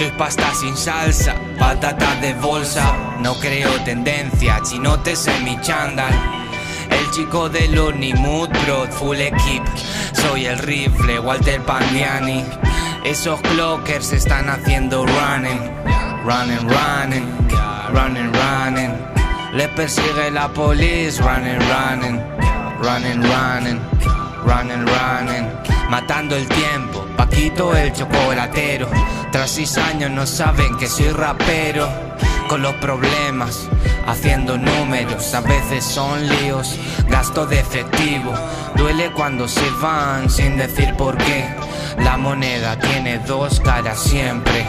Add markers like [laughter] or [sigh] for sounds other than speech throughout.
Soy pasta sin salsa, patata de bolsa. No creo tendencia, chinotes en mi chándal. El chico del Mood Bro, full equip. Soy el rifle, Walter Pandiani. Esos clockers están haciendo running, running, running, running, running. Les persigue la police, running, running, running, running, running, running. Matando el tiempo, Paquito el chocolatero. Tras seis años no saben que soy rapero. Con los problemas, haciendo números, a veces son líos, gasto de efectivo. Duele cuando se van sin decir por qué. La moneda tiene dos caras siempre.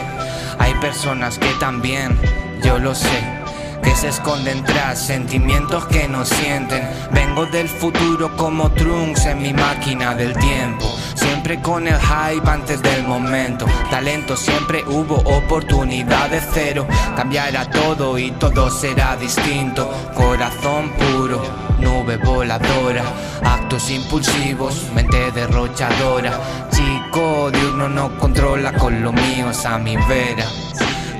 Hay personas que también, yo lo sé que se esconden tras sentimientos que no sienten. Vengo del futuro como Trunks en mi máquina del tiempo. Siempre con el hype antes del momento. Talento siempre hubo, oportunidades cero. Cambiará todo y todo será distinto. Corazón puro, nube voladora. Actos impulsivos, mente derrochadora. Chico diurno no controla con lo mío a mi vera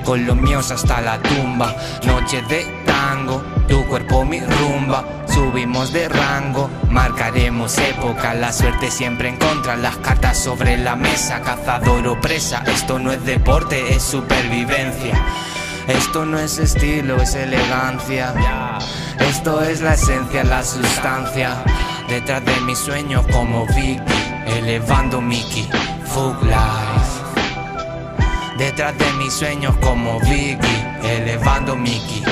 con los míos hasta la tumba. Noche de tango, tu cuerpo mi rumba. Subimos de rango, marcaremos época. La suerte siempre en contra, las cartas sobre la mesa. Cazador o presa, esto no es deporte, es supervivencia. Esto no es estilo, es elegancia. Esto es la esencia, la sustancia. Detrás de mis sueños como Vicky, elevando Mickey. Fug Life. Detrás de mis sueños como Vicky, elevando Mickey,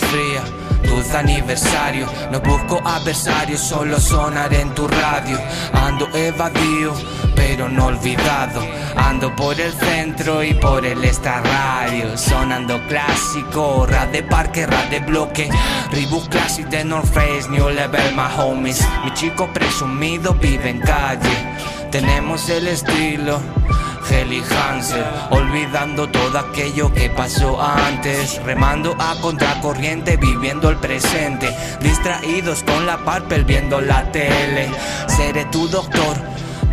Frías, dulce aniversario. No busco adversarios, solo sonar en tu radio. Ando evadido, pero no olvidado. Ando por el centro y por el radio Sonando clásico, rap de parque, rap de bloque. Reebok Classic de North Face, New Level, my homies. Mi chico presumido vive en calle. Tenemos el estilo Heli Hansel, olvidando todo aquello que pasó antes, remando a contracorriente, viviendo el presente, distraídos con la parpel viendo la tele. Seré tu doctor,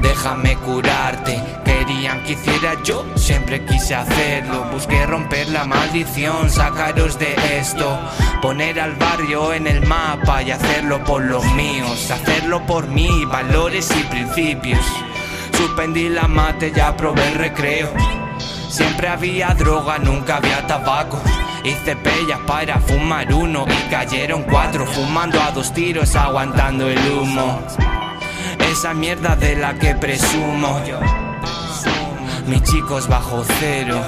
déjame curarte. Querían que hiciera yo, siempre quise hacerlo. Busqué romper la maldición, sacaros de esto. Poner al barrio en el mapa y hacerlo por los míos. Hacerlo por mí, valores y principios. Suspendí la mate, ya probé el recreo. Siempre había droga, nunca había tabaco. Hice pellas para fumar uno y cayeron cuatro fumando a dos tiros, aguantando el humo. Esa mierda de la que presumo. Mis chicos bajo cero.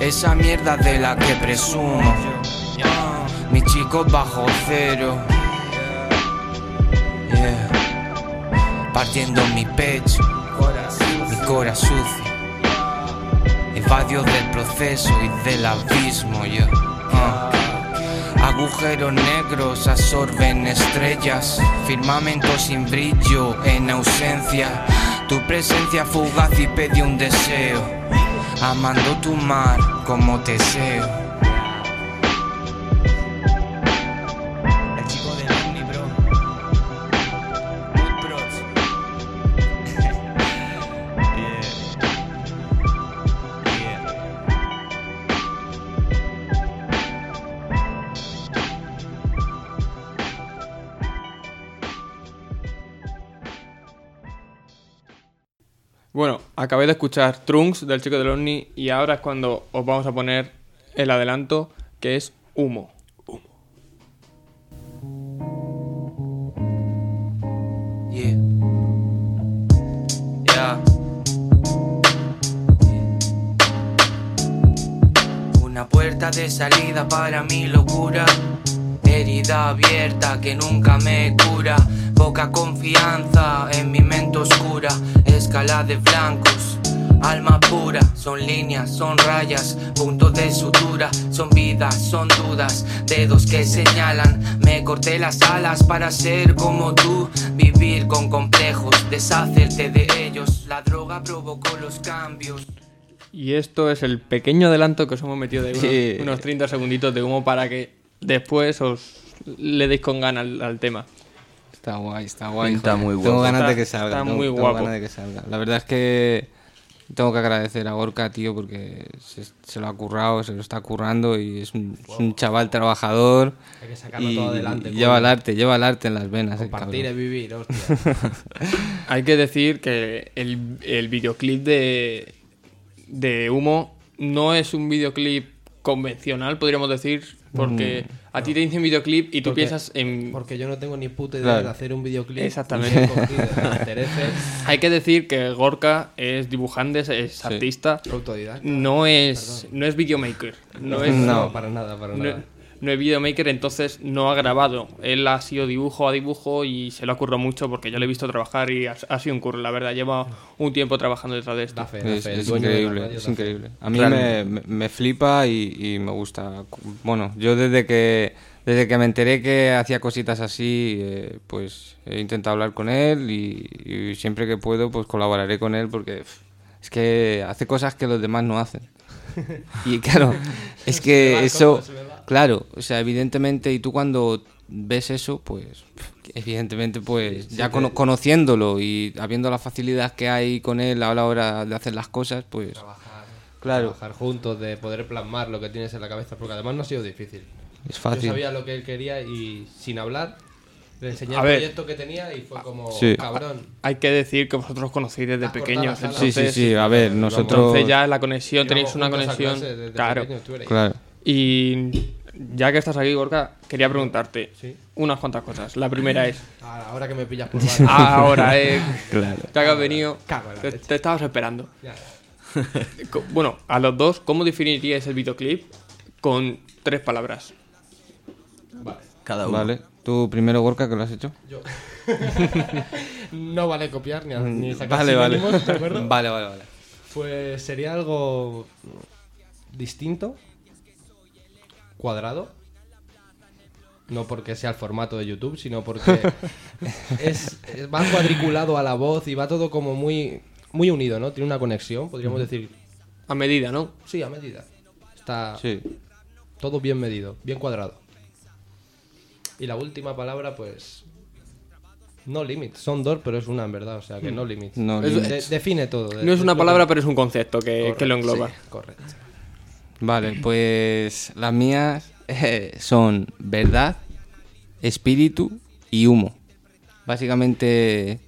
Esa mierda de la que presumo. Mis chicos bajo cero. Partiendo mi pecho, mi cora sucio, evadio del proceso y del abismo yo. Ah. Agujeros negros absorben estrellas, firmamento sin brillo en ausencia. Tu presencia fugaz y pedí un deseo, amando tu mar como deseo. Acabé de escuchar Trunks del Chico del Ovni y ahora es cuando os vamos a poner el adelanto que es Humo. Una puerta de salida para mi locura. Herida abierta que nunca me cura. Poca confianza en mi mente oscura escala de blancos. Alma pura, son líneas, son rayas, puntos de sutura, son vidas, son dudas, dedos que señalan. Me corté las alas para ser como tú, vivir con complejos, deshacerte de ellos. La droga provocó los cambios. Y esto es el pequeño adelanto que os hemos metido de unos, 30 segunditos de humo para que después os le deis con ganas al tema. Está guay, está guay. Pinta joder. muy Tengo guapo. ganas de Está- que salga. está tengo- muy tengo guapo. ganas de que salga. La verdad es que tengo que agradecer a Gorka, tío, porque se, se lo ha currado, se lo está currando y es un, es un chaval trabajador. Hay que sacarlo y todo adelante. y lleva el arte, lleva el arte en las venas. Compartir es vivir, [laughs] hostia. Hay que decir que el, el videoclip de, de Humo no es un videoclip convencional, podríamos decir, porque a ti te dicen videoclip y tú Porque- piensas en... Porque yo no tengo ni puta idea Claro. de hacer un videoclip. Exactamente. Cogido [laughs] Hay que decir que Gorka es dibujante, es- es artista, autodidacta. no es, no es videomaker, no [laughs] es... No, para nada, para No, nada. No es videomaker, entonces no ha grabado. Él ha sido dibujo a dibujo y se lo ha currado mucho porque yo le he visto trabajar y ha, ha sido un curro, la verdad. Lleva un tiempo trabajando detrás de esto. Da fe, da Es, fe, increíble, radio es increíble. A mí me, me- me flipa y, y me gusta. Bueno, yo desde que desde que me enteré que hacía cositas así, eh, pues he intentado hablar con él y, y siempre que puedo, pues colaboraré con él porque pff, es que hace cosas que los demás no hacen. [laughs] Y claro, es que eso, claro, o sea, evidentemente, y tú cuando ves eso, pues, evidentemente, pues, ya cono- conociéndolo y habiendo la facilidad que hay con él a la hora de hacer las cosas, pues, Trabajar, Claro. trabajar juntos, de poder plasmar lo que tienes en la cabeza, porque además no ha sido difícil. es Yo fácil. sabía lo que él quería y sin hablar le enseñé A el ver. proyecto que tenía y fue como, Sí. cabrón. Hay que decir que vosotros conocéis desde pequeños. Sí, sí, sí, a ver, nosotros... entonces ya la conexión, tenéis una conexión. claro. pequeños, Claro. Y ya que estás aquí, Gorka, quería preguntarte Sí. unas cuantas cosas. La primera es, Ahora, ahora que me pillas por [laughs] barrio. ahora, eh, Claro. ya que has venido, te, te estabas esperando. Ya. [laughs] Bueno, a los dos, ¿cómo definiríais el videoclip con tres palabras? Vale. Cada uno. Vale. Tú primero, Gorka, que lo has hecho. Yo. [laughs] no vale copiar ni, ni sacar Vale, vale. ¿de acuerdo? Vale, vale, vale. Pues sería algo distinto, cuadrado. No porque sea el formato de YouTube, sino porque [laughs] es, es- va cuadriculado a la voz y va todo como muy, muy unido, ¿no? Tiene una conexión, podríamos decir. A medida, ¿no? Sí, a medida. Está Sí. todo bien medido, bien cuadrado. Y la última palabra, pues. No limits. Son dos, pero es una en verdad, o sea que no limits. No Es- limits. De- define todo. de- No es una palabra, que- pero es un concepto que, que lo engloba. sí, correcto. Vale, pues las mías eh, son verdad, espíritu y humo. Básicamente,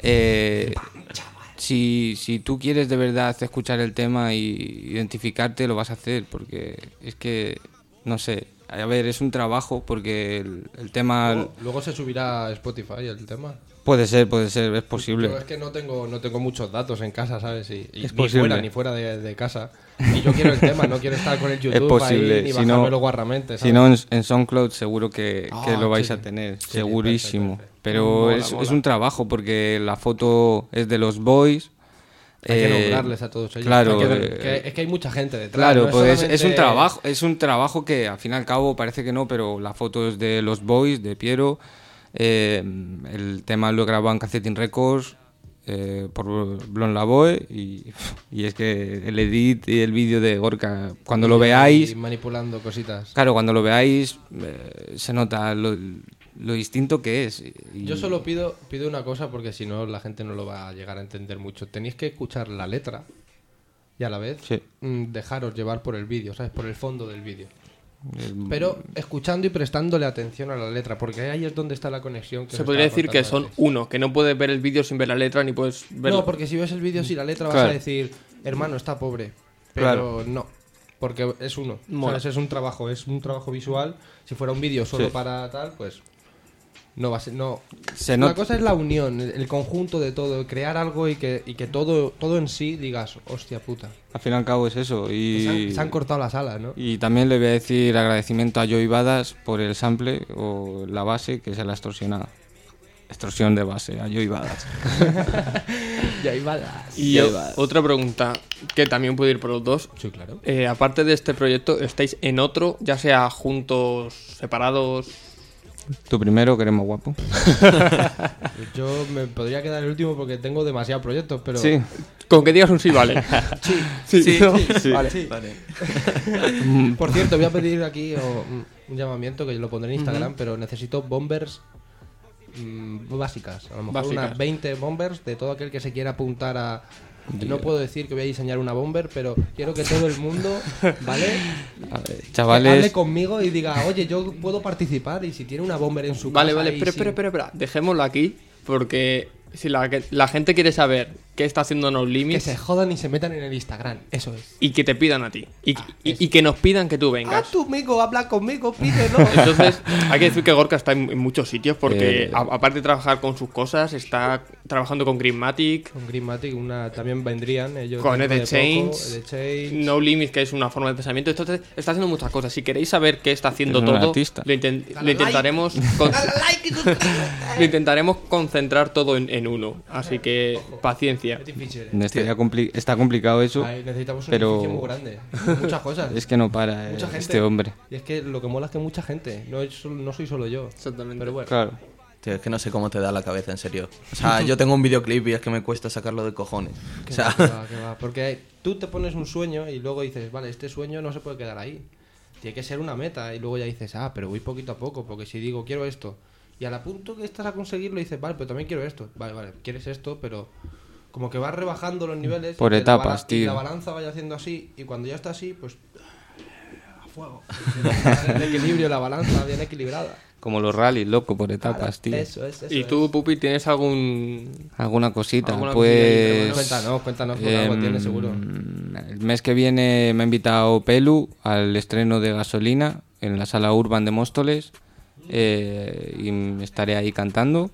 eh, si, si tú quieres de verdad escuchar el tema y identificarte, lo vas a hacer, porque es que, no sé, a ver, es un trabajo, porque el, el tema Luego, luego se subirá a Spotify el tema. Puede ser, puede ser, es posible. Yo es que no tengo, no tengo muchos datos en casa, ¿sabes? Y, y Es ni posible. fuera, ni fuera de, de casa. Y yo quiero el tema, no quiero estar con el YouTube Es posible, ahí, ni si bajármelo no, guarramente, si ¿sabes? no en, en SoundCloud seguro que, que Ah, lo vais sí, a tener, Sí, segurísimo. perfecto, perfecto. Pero Mola, es, mola. es un trabajo porque la foto es de los boys. Hay que eh, nombrarles a todos ellos. Claro, que- eh, que- es que hay mucha gente detrás. Claro, no pues es, solamente- es un trabajo, es un trabajo que al fin y al cabo parece que no, pero la foto es de los boys, de Piero. Eh, el tema lo he grabado en Cacetin Records eh, por Blon Lavoe y, y es que el edit y el vídeo de Gorka, cuando lo veáis, manipulando cositas. Claro, cuando lo veáis eh, se nota lo, lo distinto que es. y- Yo solo pido, pido una cosa porque si no la gente no lo va a llegar a entender mucho. Tenéis que escuchar la letra y a la vez Sí. mm, dejaros llevar por el vídeo, ¿sabes? Por el fondo del vídeo. El- Pero escuchando y prestándole atención a la letra, porque ahí es donde está la conexión. Que Se podría decir que son antes. uno, que no puedes ver el vídeo sin ver la letra ni puedes ver. No, porque si ves el vídeo sin la letra vas a decir, hermano, está pobre. Pero Claro. no, porque es uno. Es un trabajo, es un trabajo visual. Si fuera un vídeo solo Sí. para tal, pues no va a ser. No. se La nota- cosa es la unión, el el conjunto de todo, crear algo y que, y que todo, todo en sí digas, hostia puta. al fin y al cabo es eso. Se han, Y, se han cortado las alas, ¿no? y también le voy a decir agradecimiento a Joey Badas por el sample o la base que se la extorsionado. Extorsión de base a Joey Badas. [laughs] Y ahí va la- Y yo- otra pregunta que también puede ir por los dos. Sí, claro. Eh, aparte de este proyecto, ¿estáis en otro, ya sea juntos, separados? Tu primero, queremos guapo. [laughs] Yo me podría quedar el último porque tengo demasiados proyectos, pero. Sí. Con que digas un sí, vale. [laughs] sí, sí, ¿no? sí, Vale. Vale. [laughs] Por cierto, voy a pedir aquí un llamamiento que lo pondré en Instagram, pero necesito bombers mm, básicas. A lo mejor Básicas. unas 20 bombers de todo aquel que se quiera apuntar a... No puedo decir que voy a diseñar una bomber, pero quiero que todo el mundo, ¿vale? A ver, Que hable chavales, conmigo y diga, oye, yo puedo participar y si tiene una bomber en su Vale, casa vale, pero, sin- pero, pero, pero, dejémoslo aquí porque si la, que- la gente quiere saber qué está haciendo No Que Limits se jodan y se metan en el Instagram, eso es. y que te pidan a ti y, Ah, y- eso. y que nos pidan que tú Ah, vengas. tú, amigo, habla conmigo, pídelo. [laughs] Entonces, hay que decir que Gorka está en, en muchos sitios porque, Eh, a- aparte de trabajar con sus cosas, está trabajando con Greenmatic, Con Greenmatic una, también vendrían ellos. con Ed Chains. No Limits, que es una forma de pensamiento. Entonces, está haciendo muchas cosas. Si queréis saber qué está haciendo Es todo, artista. lo, inten- lo Dale like. intentaremos [laughs] lo intentaremos concentrar todo en, en uno. Así que, paciencia. Es difícil. ¿eh? estaría compli- está complicado eso. Ay, necesitamos un pero- edificio muy grande. Muchas cosas. [laughs] Es que no para eh, Mucha gente. este hombre. Y es que lo que mola es que mucha gente. No, es solo- no soy solo yo. Exactamente. Pero bueno. Claro. Tío, es que no sé cómo te da la cabeza, en serio. O sea, [laughs] yo tengo un videoclip y es que me cuesta sacarlo de cojones. O sea, va, va. [laughs] Porque tú te pones un sueño y luego dices, vale, este sueño no se puede quedar ahí. Tiene que ser una meta. Y luego ya dices, ah, pero voy poquito a poco. Porque si digo, quiero esto. Y al punto que estás a conseguirlo, dices, vale, pero también quiero esto. Vale, vale, quieres esto, pero como que vas rebajando los niveles. Por la etapas, bala- Y tío. la balanza vaya haciendo así. Y cuando ya está así, pues. A fuego. [laughs] El equilibrio, la balanza bien equilibrada. Como los rallies, loco, por etapas, tío. Eso es, eso ¿Y es. tú, Pupi, tienes algún Alguna cosita, Alguna pues... Cuéntanos, cuéntanos, porque algo em, tienes seguro. El mes que viene me ha invitado Pelu al estreno de Gasolina en la sala Urban de Móstoles eh, y estaré ahí cantando.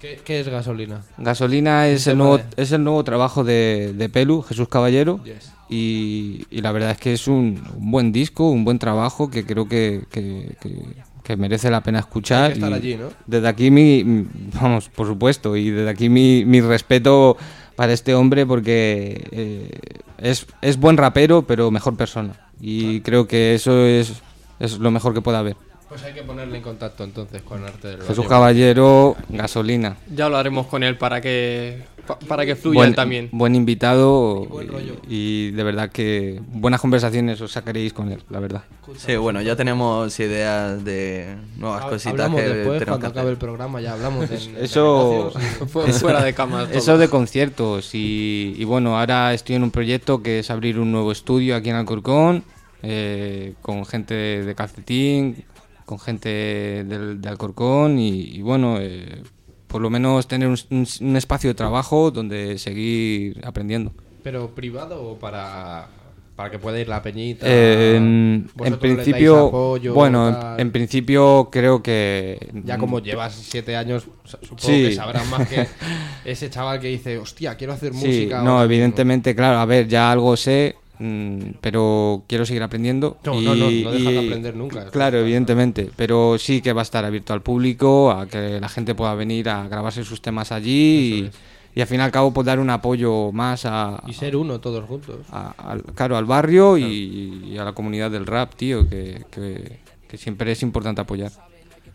¿Qué, qué es gasolina? Gasolina es el nuevo, es el nuevo trabajo de, de Pelu, Jesús Caballero. Yes. Y, y la verdad es que es un, un buen disco, un buen trabajo que creo que, que- que- que merece la pena escuchar. Hay que estar y allí, ¿no? Desde aquí mi, vamos, por supuesto, y desde aquí mi, mi respeto para este hombre porque eh, es, es buen rapero, pero mejor persona. Y creo que eso es, es lo mejor que puede haber. Pues hay que ponerle en contacto entonces con Arte del Jesús Valle. Caballero, gasolina. Ya lo haremos con él para que pa- para que fluya Buen, él también. buen invitado Y buen rollo. y, y de verdad que buenas conversaciones os sacaréis con él, la verdad. sí, bueno, ya tenemos ideas de nuevas Ha- cositas Hablamos que después, cuando que acabe hacer. el programa, ya hablamos [laughs] de, de Eso- [laughs] Fu- Fuera de cámara. Eso de conciertos y, y bueno, ahora estoy en un proyecto que es abrir un nuevo estudio aquí en Alcorcón eh, con gente de Calcetín, con gente del, de Alcorcón y, y bueno, eh, por lo menos tener un, un- un espacio de trabajo donde seguir aprendiendo. Pero privado o para, para que pueda ir la peñita. Eh, en, principio, apoyo, bueno, en, principio creo que Ya como llevas siete años, supongo Sí. que sabrás más que [laughs] ese chaval que dice, hostia, quiero hacer Sí, música. no, evidentemente, claro, a ver, ya algo sé, mm, pero quiero seguir aprendiendo. No, y, no, no, no dejas de aprender nunca, Claro, evidentemente, pero sí que va a estar abierto al público, a que la gente pueda venir a grabarse sus temas allí y, y al fin y al cabo pues dar un apoyo más a. Y ser uno todos juntos. a- al, claro, al barrio y, y a la comunidad del rap, tío, que, que- que siempre es importante apoyar.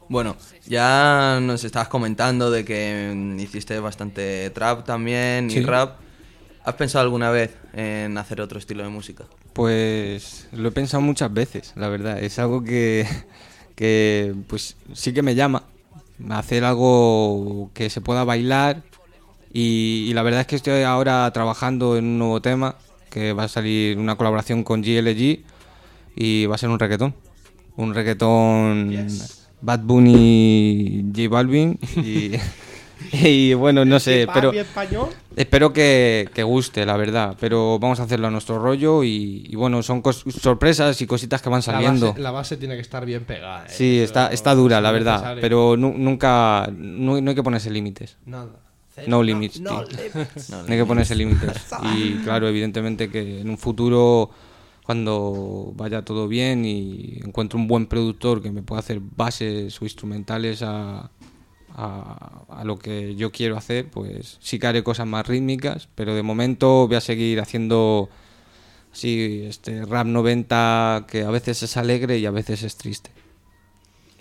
Bueno, ya nos estabas comentando de que mm, hiciste bastante trap también y rap. ¿Has pensado alguna vez en hacer otro estilo de música? Pues lo he pensado muchas veces, la verdad. Es algo que, [laughs] que pues sí que me llama. Hacer algo que se pueda bailar. Y, y la verdad es que estoy ahora trabajando en un nuevo tema que va a salir una colaboración con GLG y va a ser un reggaetón. Un reggaetón Bad Bunny J Balvin y, [laughs] [laughs] y bueno, no sé, pero español? Espero que, que guste, la verdad, pero vamos a hacerlo a nuestro rollo y, y bueno, son cos- sorpresas y cositas que van La saliendo. base, la base tiene que estar bien pegada. ¿eh? Sí, está, está dura, la verdad, necesario. pero nu- nunca, no, no hay que ponerse límites. Nada. No limits, no limits. [laughs] No hay que ponerse límites. [laughs] Y claro, evidentemente que en un futuro, cuando vaya todo bien y encuentre un buen productor que me pueda hacer bases o instrumentales a, a, a lo que yo quiero hacer, pues sí que haré cosas más rítmicas, pero de momento voy a seguir haciendo sí, este rap 90 que a veces es alegre y a veces es triste.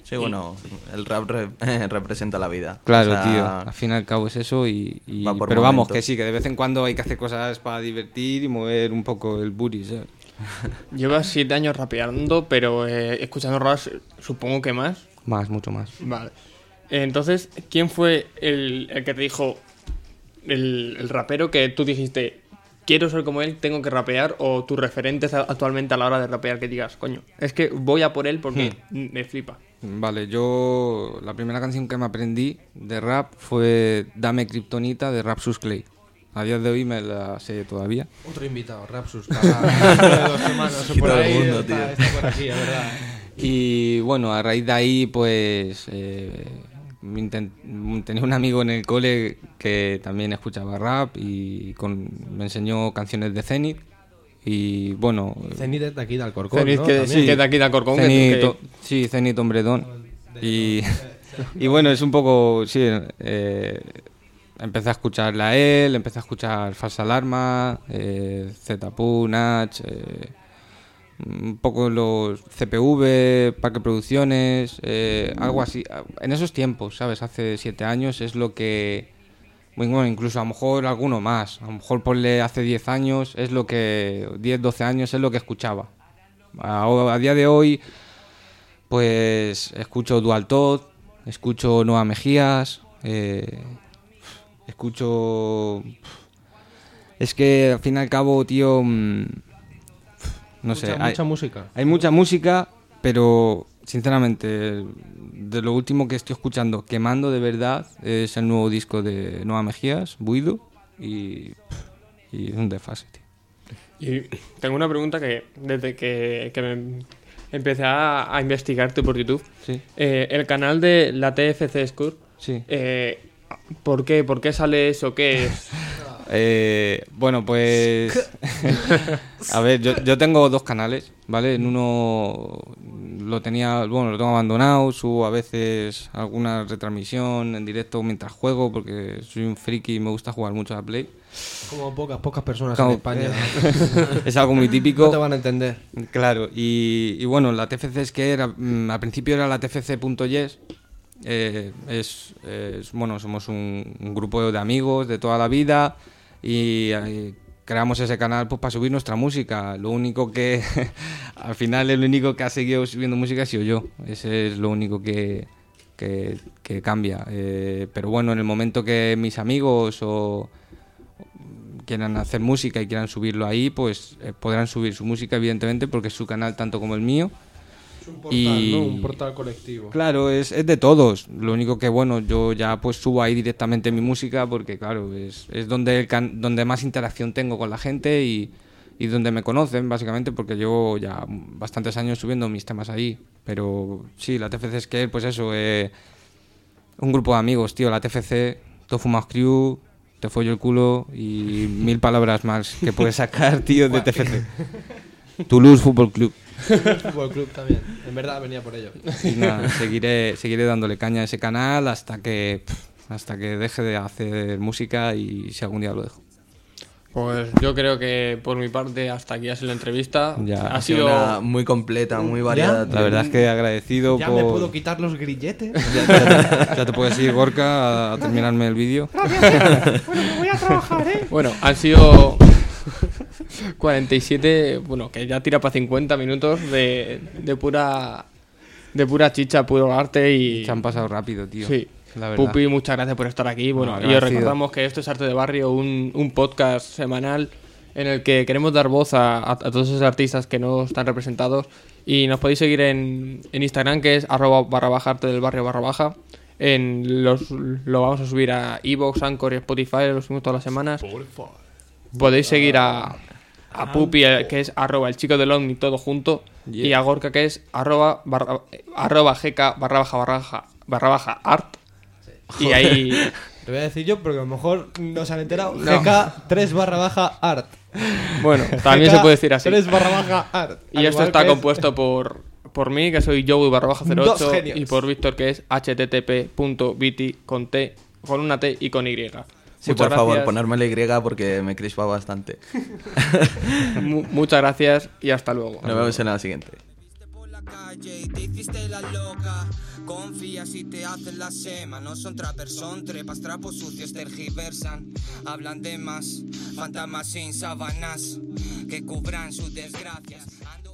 Sí, bueno, el rap re- [laughs] representa la vida. Claro, O sea, tío, al fin y al cabo es eso y... y- Va por pero vamos, que sí, que de vez en cuando hay que hacer cosas para divertir y mover un poco el booty, ¿sabes? [laughs] Llevas siete años rapeando, pero eh, escuchando rap supongo que más. Más, mucho más. Vale. Entonces, ¿quién fue el, el que te dijo, el, el rapero que tú dijiste, quiero ser como él, tengo que rapear, o tus referentes actualmente a la hora de rapear que digas, coño, es que voy a por él porque me flipa? Vale, yo la primera canción que me aprendí de rap fue Dame Kryptonita de Rapsus Clay. A día de hoy me la sé todavía. Otro invitado, Rapsus. Para dos semanas o por ahí. mundo, está, tío. está por aquí, es verdad. Y bueno, a raíz de ahí, pues eh, tenía un amigo en el cole que también escuchaba rap y con- me enseñó canciones de Zenith. Y bueno, Zenith es de aquí de Alcorcón, Zenith, ¿no? que, sí, que de aquí de Alcorcón, Zenith, que- to- sí, Zenith Hombredón. Y, [laughs] y bueno, es un poco, sí, eh, empecé a escucharla a él, empecé a escuchar Falsa Alarma, eh, Nach, eh, un poco los CPV, Parque Producciones, eh, algo así. En esos tiempos, ¿sabes? Hace siete años es lo que... Bueno, incluso a lo mejor alguno más. A lo mejor ponle hace 10 años es lo que... 10, 12 años es lo que escuchaba. A, a día de hoy, pues escucho Dual Todd, escucho Noa Mejías, eh, escucho... Es que al fin y al cabo, tío... mm, No sé, Mucha, hay, mucha música. hay mucha música, pero sinceramente, de lo último que estoy escuchando, quemando de verdad, es el nuevo disco de Noa Mejías, Buido, y, y es un desfase, tío. Y tengo una pregunta que desde que, que me empecé a, a investigarte por YouTube, Sí, eh, el canal de la TFC Score, sí. eh, ¿por qué? ¿Por qué sale eso? ¿Qué es? [laughs] Eh, bueno, pues. [laughs] a ver, yo, yo tengo dos canales, ¿vale? En uno lo tenía, bueno, lo tengo abandonado, subo a veces alguna retransmisión en directo mientras juego, porque soy un friki y me gusta jugar mucho a la Play. Como pocas, pocas personas Como- en España. [laughs] es algo muy típico. No te van a entender. Claro, y, y bueno, la TFC es que era, mm, al principio era la TFC.yes. eh, es, es- bueno, somos un, un grupo de amigos de toda la vida y eh, creamos ese canal pues para subir nuestra música. Lo único que, [laughs] al final, el único que ha seguido subiendo música ha sido yo. Ese es lo único que, que, cambia. Eh, pero bueno, en el momento que mis amigos o quieran hacer música y quieran subirlo ahí, pues eh, podrán subir su música, evidentemente, porque es su canal tanto como el mío. Un portal, Y- ¿no? Un portal colectivo. Claro, es, es de todos. Lo único que, bueno, yo ya pues subo ahí directamente mi música porque, claro, es, es donde, el can- donde más interacción tengo con la gente y, y donde me conocen, básicamente, porque llevo ya bastantes años subiendo mis temas ahí. Pero sí, la TFC es que, pues eso, eh, un grupo de amigos, tío, la TFC, Tofumas Crew, Te follo el culo y mil palabras más que puedes sacar, [laughs] tío, de TFC. [laughs] Toulouse Fútbol Club. [laughs] Fútbol Club también. En verdad venía por ello. Y nada, seguiré, seguiré dándole caña a ese canal hasta que hasta que deje de hacer música y si algún día lo dejo. Pues yo creo que por mi parte hasta aquí ha sido la entrevista. Ya. ha sido una muy completa, muy variada. La verdad es que agradecido Ya por... me puedo quitar los grilletes. Ya, ya- ya te puedes ir, Gorka, a terminarme el vídeo. Bueno, han sido [laughs] 47, bueno, que ya tira para 50 minutos de, de pura de pura chicha, puro arte y Se han pasado rápido, tío. sí. La verdad. Pupi, muchas gracias por estar aquí. Bueno, No, y os recordamos que esto es Arte de Barrio, un, un podcast semanal en el que queremos dar voz a, a- a todos esos artistas que no están representados. Y nos podéis seguir en, en Instagram, que es arroba barra baja arte del barrio barra baja. En los, lo vamos a subir a Evox, Anchor y Spotify, lo subimos todas las semanas. Podéis seguir a, a Pupi, eh, que es arroba el chico del Omni, todo junto. Yeah. Y a Gorka, que es arroba, barra, arroba gk barra baja barra baja, barra baja art. Y ahí... [laughs] Te voy a decir yo porque a lo mejor no se han enterado. No. GK 3 barra baja art. Bueno, también se puede decir así. 3 barra baja art. Y esto está es- compuesto por, por mí, que soy Joey barra baja Dos 08, genios. y por Víctor, que es http.viti con T, con una T y con Y. Sí, por favor, gracias. ponerme la Y porque me crispa bastante. [laughs] Mu- muchas gracias y hasta luego. Nos vemos en la siguiente. Viste por la calle y te hiciste la loca. Confía si te hacen la sema. No son trappers, son trepas, trapos sucios tergiversan. Hablan de más, fantasmas sin sábanas que cubran sus desgracias. Ando